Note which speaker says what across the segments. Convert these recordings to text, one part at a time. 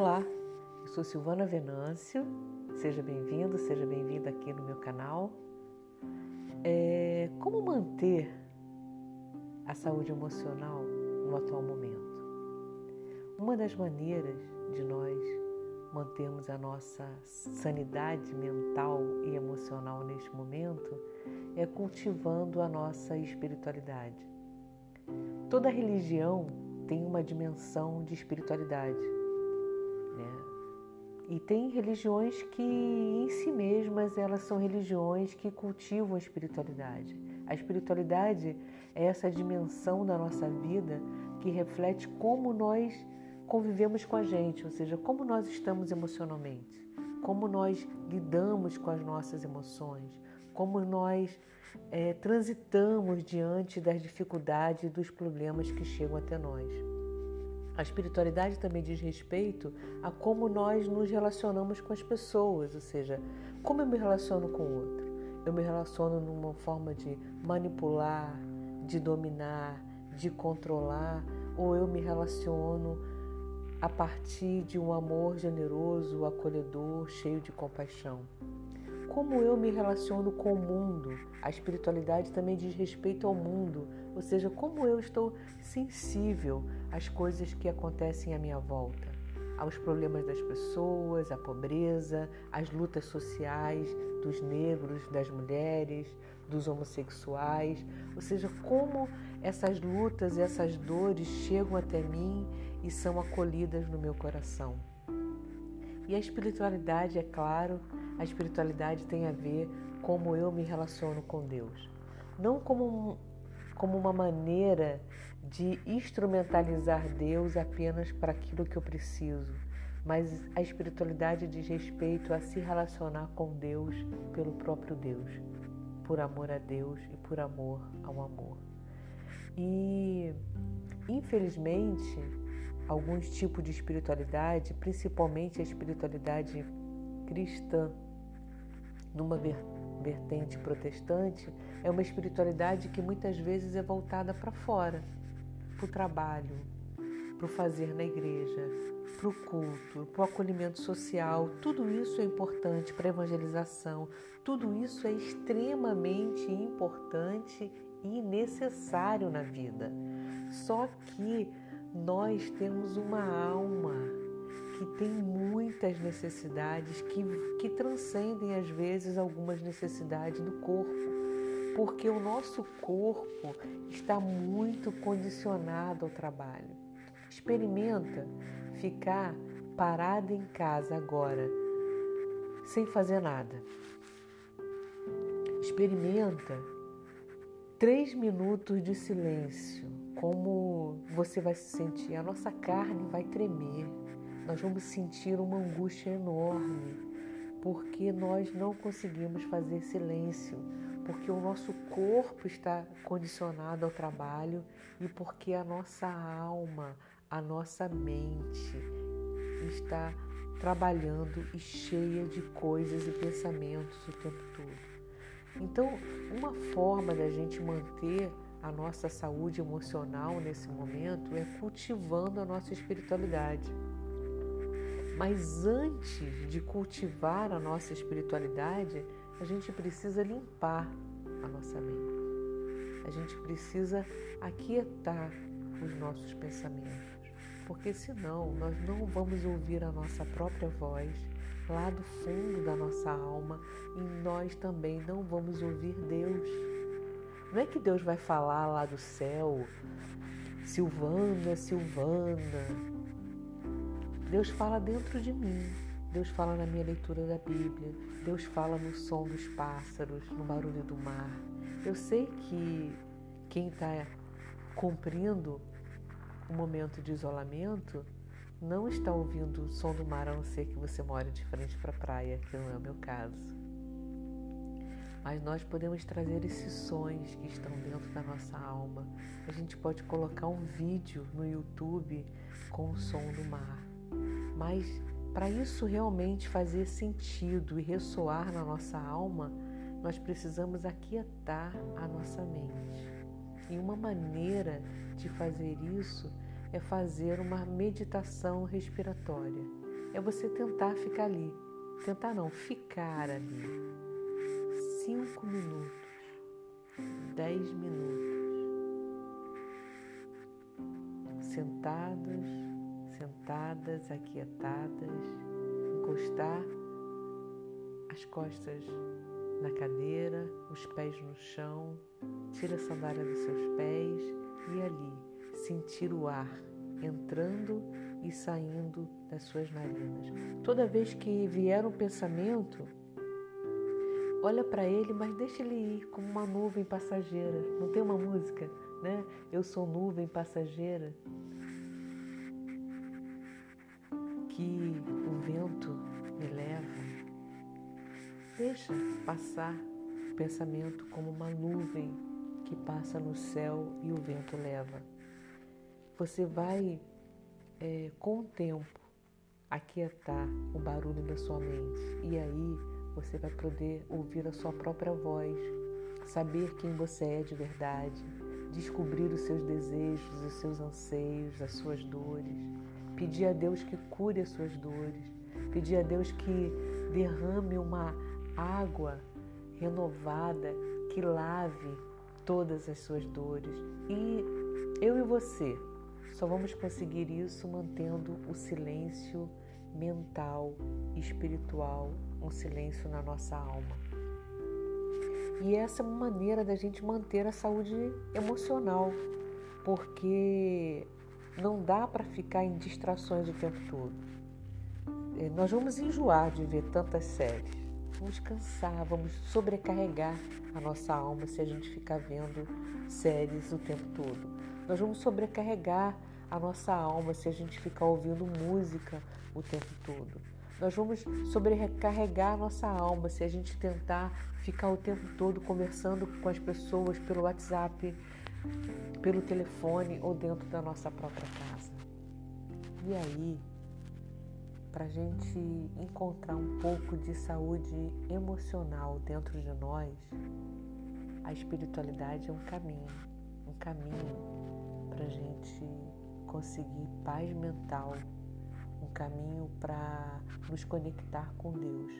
Speaker 1: Olá, eu sou Silvana Venâncio, seja bem-vindo, seja bem-vinda aqui no meu canal. É, como manter a saúde emocional no atual momento? Uma das maneiras de nós mantermos a nossa sanidade mental e emocional neste momento é cultivando a nossa espiritualidade. Toda religião tem uma dimensão de espiritualidade e tem religiões que em si mesmas elas são religiões que cultivam a espiritualidade. A espiritualidade é essa dimensão da nossa vida que reflete como nós convivemos com a gente, ou seja, como nós estamos emocionalmente, como nós lidamos com as nossas emoções, como nós é, transitamos diante das dificuldades e dos problemas que chegam até nós. A espiritualidade também diz respeito a como nós nos relacionamos com as pessoas, ou seja, como eu me relaciono com o outro. Eu me relaciono numa forma de manipular, de dominar, de controlar, ou eu me relaciono a partir de um amor generoso, acolhedor, cheio de compaixão. Como eu me relaciono com o mundo? A espiritualidade também diz respeito ao mundo, ou seja, como eu estou sensível às coisas que acontecem à minha volta, aos problemas das pessoas, à pobreza, às lutas sociais dos negros, das mulheres, dos homossexuais, ou seja, como essas lutas essas dores chegam até mim e são acolhidas no meu coração. E a espiritualidade, é claro, a espiritualidade tem a ver como eu me relaciono com Deus. Não como como uma maneira de instrumentalizar Deus apenas para aquilo que eu preciso, mas a espiritualidade diz respeito a se relacionar com Deus pelo próprio Deus, por amor a Deus e por amor ao amor. E, infelizmente, alguns tipos de espiritualidade, principalmente a espiritualidade cristã, numa vertente protestante é uma espiritualidade que muitas vezes é voltada para fora, para o trabalho, para o fazer na igreja, para o culto, para o acolhimento social. Tudo isso é importante para a evangelização, tudo isso é extremamente importante e necessário na vida. Só que nós temos uma alma que tem muitas necessidades que, que transcendem às vezes algumas necessidades do corpo, porque o nosso corpo está muito condicionado ao trabalho. Experimenta ficar parada em casa agora, sem fazer nada. Experimenta três minutos de silêncio, como você vai se sentir. A nossa carne vai tremer, nós vamos sentir uma angústia enorme, porque nós não conseguimos fazer silêncio, porque o nosso corpo está condicionado ao trabalho e porque a nossa alma, a nossa mente está trabalhando e cheia de coisas e pensamentos o tempo todo. Então, uma forma da gente manter a nossa saúde emocional nesse momento é cultivando a nossa espiritualidade. Mas antes de cultivar a nossa espiritualidade, a gente precisa limpar a nossa mente. A gente precisa aquietar os nossos pensamentos, porque senão nós não vamos ouvir a nossa própria voz lá do fundo da nossa alma e nós também não vamos ouvir Deus. Não é que Deus vai falar lá do céu, Silvana, Silvana, Deus fala dentro de mim. Deus fala na minha leitura da Bíblia. Deus fala no som dos pássaros, no barulho do mar. Eu sei que quem está cumprindo o momento de isolamento não está ouvindo o som do mar, a não ser que você mora de frente para a praia, que não é o meu caso. Mas nós podemos trazer esses sons que estão dentro da nossa alma. A gente pode colocar um vídeo no YouTube com o som do mar. Mas para isso realmente fazer sentido e ressoar na nossa alma, nós precisamos aquietar a nossa mente. E uma maneira de fazer isso é fazer uma meditação respiratória. é você tentar ficar ali. Tentar não, ficar ali. Cinco minutos, dez minutos. Sentados, sentadas, aquietadas, encostar as costas na cadeira, os pés no chão, tira a sandália dos seus pés e ali sentir o ar entrando e saindo das suas narinas. Toda vez que vier um pensamento, olha para ele, mas deixa ele ir como uma nuvem passageira. Não tem uma música, né? Eu sou nuvem passageira. Que o vento me leva. Deixa passar o pensamento como uma nuvem que passa no céu e o vento leva. Você vai é, com o tempo, aquietar o barulho da sua mente. E aí você vai poder ouvir a sua própria voz, saber quem você é de verdade, descobrir os seus desejos, os seus anseios, as suas dores, pedir a Deus que cure as suas dores, pedir a Deus que derrame uma água renovada que lave todas as suas dores. E eu e você, só vamos conseguir isso mantendo o silêncio mental, espiritual, um silêncio na nossa alma. E essa é uma maneira da gente manter a saúde emocional, porque não dá para ficar em distrações o tempo todo. É, nós vamos enjoar de ver tantas séries, vamos cansar, vamos sobrecarregar a nossa alma se a gente ficar vendo séries o tempo todo. Nós vamos sobrecarregar a nossa alma se a gente ficar ouvindo música o tempo todo. Nós vamos sobrecarregar a nossa alma se a gente tentar ficar o tempo todo conversando com as pessoas pelo WhatsApp, pelo telefone ou dentro da nossa própria casa. E aí, para a gente encontrar um pouco de saúde emocional dentro de nós, a espiritualidade é um caminho, um caminho para a gente conseguir paz mental, um caminho para nos conectar com Deus.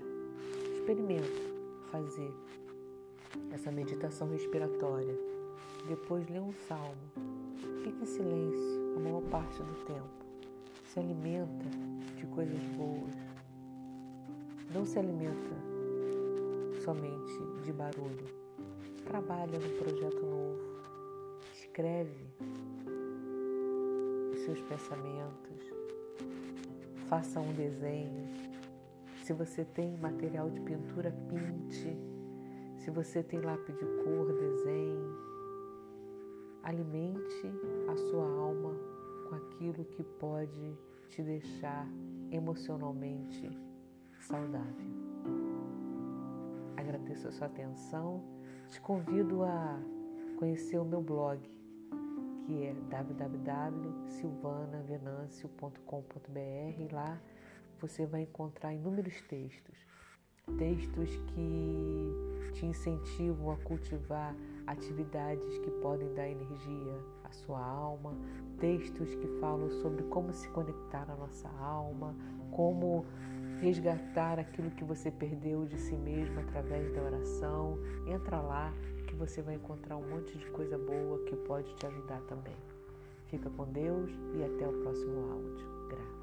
Speaker 1: Experimenta fazer essa meditação respiratória. Depois lê um salmo. Fique em silêncio a maior parte do tempo. Se alimenta de coisas boas. Não se alimenta somente de barulho. Trabalha no projeto novo. Escreve seus pensamentos, faça um desenho. Se você tem material de pintura, pinte. Se você tem lápis de cor, desenhe. Alimente a sua alma com aquilo que pode te deixar emocionalmente saudável. Agradeço a sua atenção. Te convido a conhecer o meu blog que é www.silvanavenancio.com.br. Lá você vai encontrar inúmeros textos, textos que te incentivam a cultivar atividades que podem dar energia à sua alma, textos que falam sobre como se conectar à nossa alma, como resgatar aquilo que você perdeu de si mesmo através da oração. Entra lá, você vai encontrar um monte de coisa boa que pode te ajudar também. Fica com Deus e até o próximo áudio. Graças.